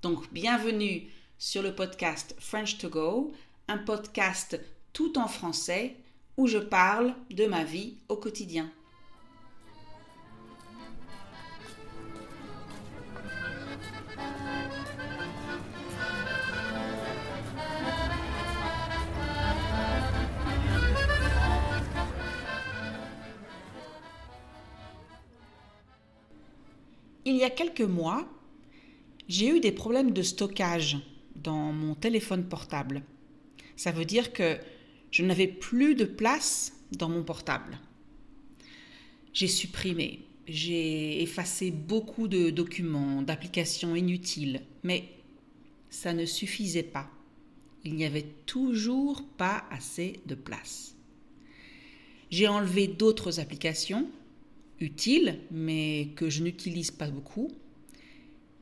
Donc, bienvenue sur le podcast French to Go, un podcast tout en français où je parle de ma vie au quotidien. Il y a quelques mois, j'ai eu des problèmes de stockage dans mon téléphone portable. Ça veut dire que je n'avais plus de place dans mon portable. J'ai supprimé, j'ai effacé beaucoup de documents, d'applications inutiles, mais ça ne suffisait pas. Il n'y avait toujours pas assez de place. J'ai enlevé d'autres applications utile, mais que je n'utilise pas beaucoup.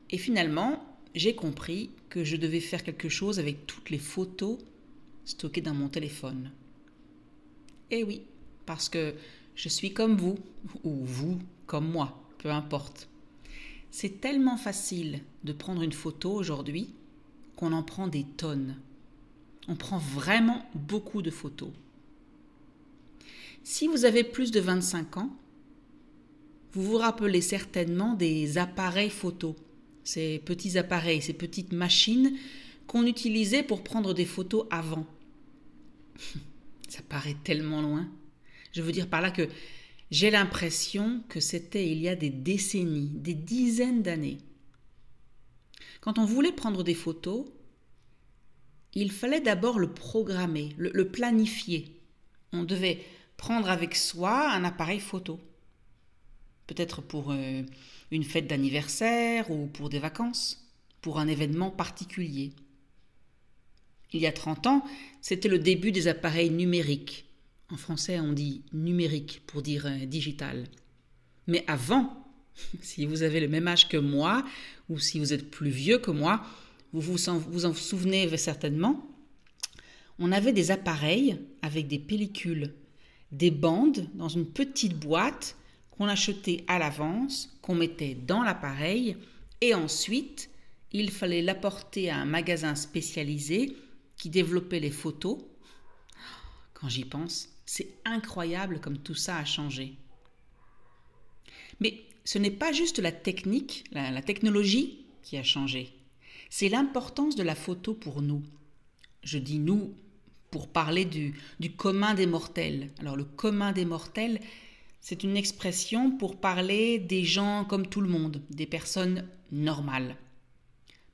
Et finalement, j'ai compris que je devais faire quelque chose avec toutes les photos stockées dans mon téléphone. Et oui, parce que je suis comme vous, ou vous comme moi, peu importe. C'est tellement facile de prendre une photo aujourd'hui qu'on en prend des tonnes. On prend vraiment beaucoup de photos. Si vous avez plus de 25 ans, vous vous rappelez certainement des appareils photo, ces petits appareils, ces petites machines qu'on utilisait pour prendre des photos avant. Ça paraît tellement loin. Je veux dire par là que j'ai l'impression que c'était il y a des décennies, des dizaines d'années. Quand on voulait prendre des photos, il fallait d'abord le programmer, le, le, planifier. On devait prendre avec soi un appareil photo peut-être pour euh, une fête d'anniversaire ou pour des vacances, pour un événement particulier. Il y a 30 ans, c'était le début des appareils numériques. En français, on dit numérique pour dire euh, digital. Mais avant, si vous avez le même âge que moi, ou si vous êtes plus vieux que moi, vous vous en, vous en souvenez certainement, on avait des appareils avec des pellicules, des bandes dans une petite boîte qu'on achetait à l'avance, qu'on mettait dans l'appareil, et ensuite, il fallait l'apporter à un magasin spécialisé qui développait les photos. Quand j'y pense, c'est incroyable comme tout ça a changé. Mais ce n'est pas juste la technique, la, technologie qui a changé. C'est l'importance de la photo pour nous. Je dis nous pour parler du, du commun des mortels. Alors le commun des mortels, c'est une expression pour parler des gens comme tout le monde, des personnes normales.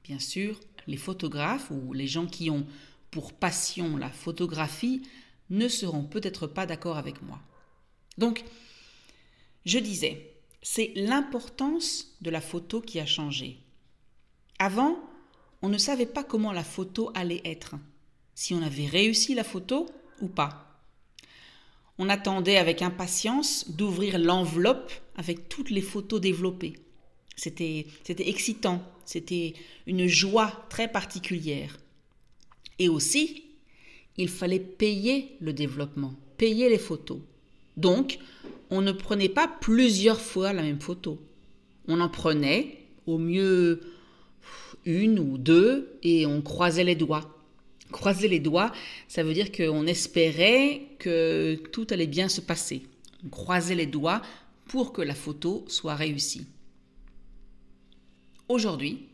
Bien sûr, les photographes ou les gens qui ont pour passion la photographie ne seront peut-être pas d'accord avec moi. Donc, je disais, c'est l'importance de la photo qui a changé. Avant, on ne savait pas comment la photo allait être, si on avait réussi la photo ou pas. On attendait avec impatience d'ouvrir l'enveloppe avec toutes les photos développées. C'était, excitant, c'était une joie très particulière. Et aussi, il fallait payer le développement, payer les photos. Donc, on ne prenait pas plusieurs fois la même photo. On en prenait au mieux une ou deux et on croisait les doigts croiser les doigts, ça veut dire qu'on espérait que tout allait bien se passer. On croisait les doigts pour que la photo soit réussie. Aujourd'hui,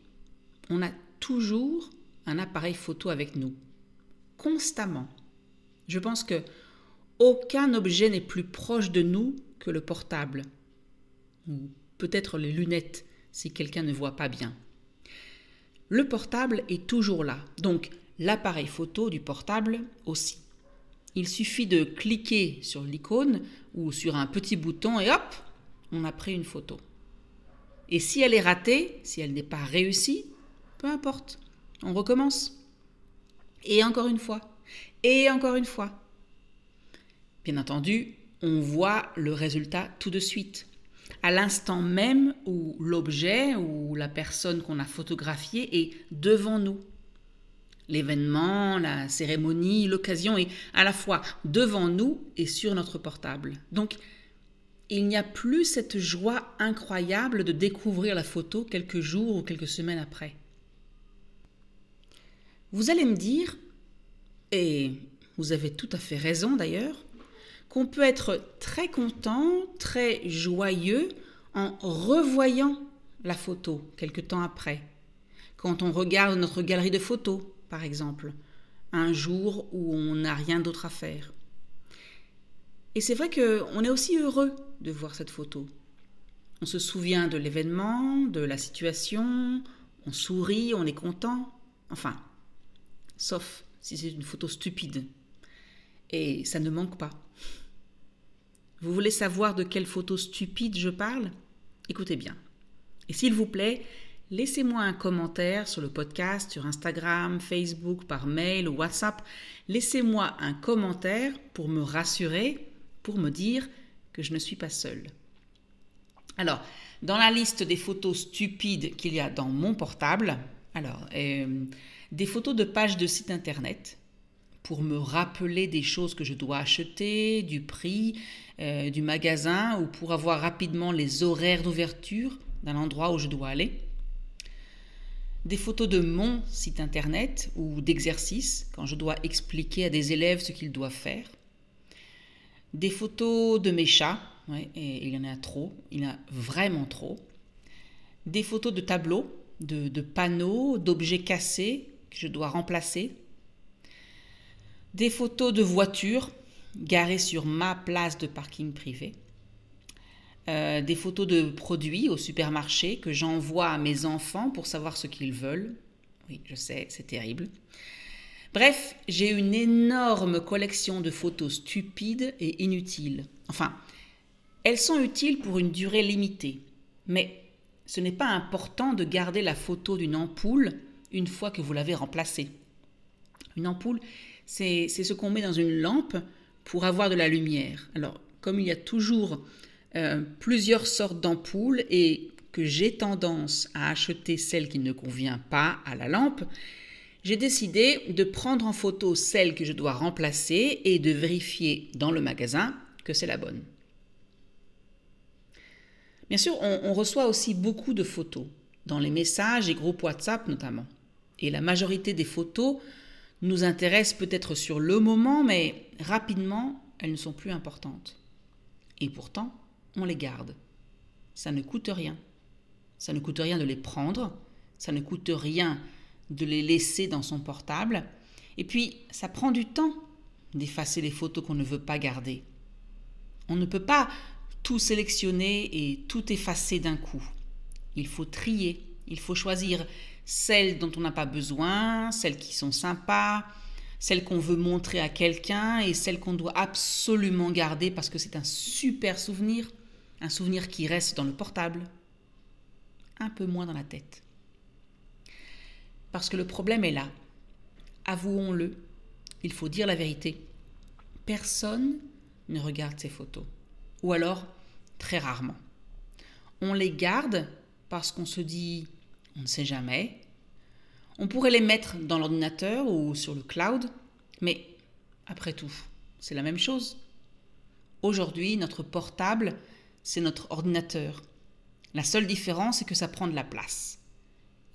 on a toujours un appareil photo avec nous, constamment. Je pense que aucun objet n'est plus proche de nous que le portable, ou peut-être les lunettes si quelqu'un ne voit pas bien. Le portable est toujours là, donc l'appareil photo du portable aussi. Il suffit de cliquer sur l'icône ou sur un petit bouton et hop, on a pris une photo. Et si elle est ratée, si elle n'est pas réussie, peu importe, on recommence. Et encore une fois, et encore une fois. Bien entendu, on voit le résultat tout de suite. À l'instant même où l'objet ou la personne qu'on a photographiée est devant nous. L'événement, la cérémonie, l'occasion est à la fois devant nous et sur notre portable. Donc, il n'y a plus cette joie incroyable de découvrir la photo quelques jours ou quelques semaines après. Vous allez me dire, et vous avez tout à fait raison d'ailleurs, qu'on peut être très content, très joyeux en revoyant la photo quelque temps après. Quand on regarde notre galerie de photos, par exemple, un jour où on n'a rien d'autre à faire. Et c'est vrai qu'on est aussi heureux de voir cette photo. On se souvient de l'événement, de la situation, on sourit, on est content. Enfin, sauf si c'est une photo stupide. Et ça ne manque pas. Vous voulez savoir de quelle photo stupide je parle? Écoutez bien. Et s'il vous plaît, laissez-moi un commentaire sur le podcast, sur Instagram, Facebook, par mail ou WhatsApp. Laissez-moi un commentaire pour me rassurer, pour me dire que je ne suis pas seule. Alors, dans la liste des photos stupides qu'il y a dans mon portable, alors, euh, des photos de pages de sites internet pour me rappeler des choses que je dois acheter, du prix, euh, du magasin ou pour avoir rapidement les horaires d'ouverture d'un endroit où je dois aller. Des photos de mon site internet ou d'exercices quand je dois expliquer à des élèves ce qu'ils doivent faire. Des photos de mes chats, et il y en a trop, il y en a vraiment trop. Des photos de tableaux, de panneaux, d'objets cassés que je dois remplacer. Des photos de voitures garées sur ma place de parking privé. Euh, des photos de produits au supermarché que j'envoie à mes enfants pour savoir ce qu'ils veulent. Oui, je sais, c'est terrible. Bref, j'ai une énorme collection de photos stupides et inutiles. Enfin, elles sont utiles pour une durée limitée, mais ce n'est pas important de garder la photo d'une ampoule une fois que vous l'avez remplacée. Une ampoule, c'est ce qu'on met dans une lampe pour avoir de la lumière. Alors, comme il y a toujours euh, plusieurs sortes d'ampoules et que j'ai tendance à acheter celle qui ne convient pas à la lampe, j'ai décidé de prendre en photo celle que je dois remplacer et de vérifier dans le magasin que c'est la bonne. Bien sûr, on reçoit aussi beaucoup de photos, dans les messages et groupes WhatsApp notamment et la majorité des photos nous intéressent peut-être sur le moment, mais rapidement, elles ne sont plus importantes. Et pourtant, on les garde. Ça ne coûte rien. Ça ne coûte rien de les prendre, ça ne coûte rien de les laisser dans son portable. Et puis, ça prend du temps d'effacer les photos qu'on ne veut pas garder. On ne peut pas tout sélectionner et tout effacer d'un coup. Il faut trier, il faut choisir celles dont on n'a pas besoin, celles qui sont sympas, celles qu'on veut montrer à quelqu'un et celles qu'on doit absolument garder parce que c'est un super souvenir, un souvenir qui reste dans le portable, un peu moins dans la tête. Parce que le problème est là. Avouons-le, il faut dire la vérité. Personne ne regarde ces photos. Ou alors, très rarement. On les garde parce qu'on se dit on ne sait jamais. On pourrait les mettre dans l'ordinateur ou sur le cloud, mais après tout, c'est la même chose. Aujourd'hui, notre portable, c'est notre ordinateur. La seule différence, c'est que ça prend de la place.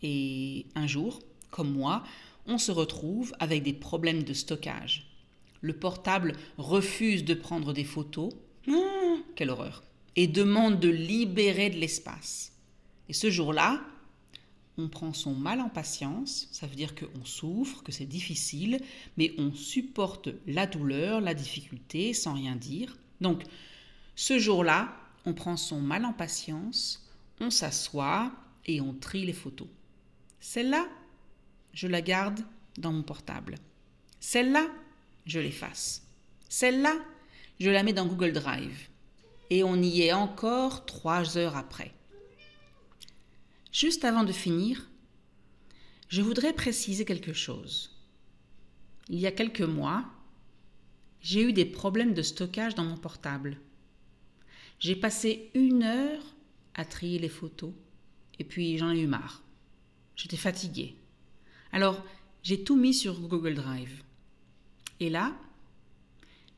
Et un jour, comme moi, on se retrouve avec des problèmes de stockage. Le portable refuse de prendre des photos. Ah, quelle horreur. Et demande de libérer de l'espace. Et ce jour-là, on prend son mal en patience, ça veut dire qu'on souffre, que c'est difficile, mais on supporte la douleur, la difficulté sans rien dire. Donc, ce jour-là, on prend son mal en patience, on s'assoit et on trie les photos. Celle-là, je la garde dans mon portable. Celle-là, je l'efface. Celle-là, je la mets dans Google Drive. Et on y est encore trois heures après. Juste avant de finir, je voudrais préciser quelque chose. Il y a quelques mois, j'ai eu des problèmes de stockage dans mon portable. J'ai passé une heure à trier les photos et puis j'en ai eu marre. J'étais fatiguée. Alors, j'ai tout mis sur Google Drive. Et là,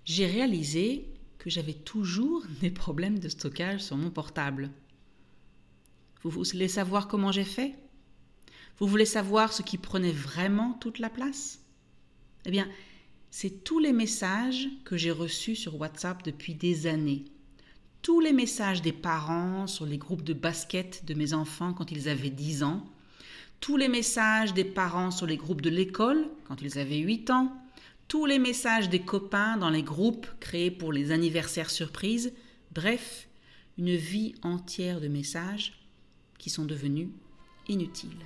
j'ai réalisé que j'avais toujours des problèmes de stockage sur mon portable. Vous voulez savoir comment j'ai fait? Vous voulez savoir ce qui prenait vraiment toute la place? Eh bien, c'est tous les messages que j'ai reçus sur WhatsApp depuis des années. Tous les messages des parents sur les groupes de basket de mes enfants quand ils avaient 10 ans. Tous les messages des parents sur les groupes de l'école quand ils avaient 8 ans. Tous les messages des copains dans les groupes créés pour les anniversaires surprises. Bref, une vie entière de messages qui sont devenus inutiles.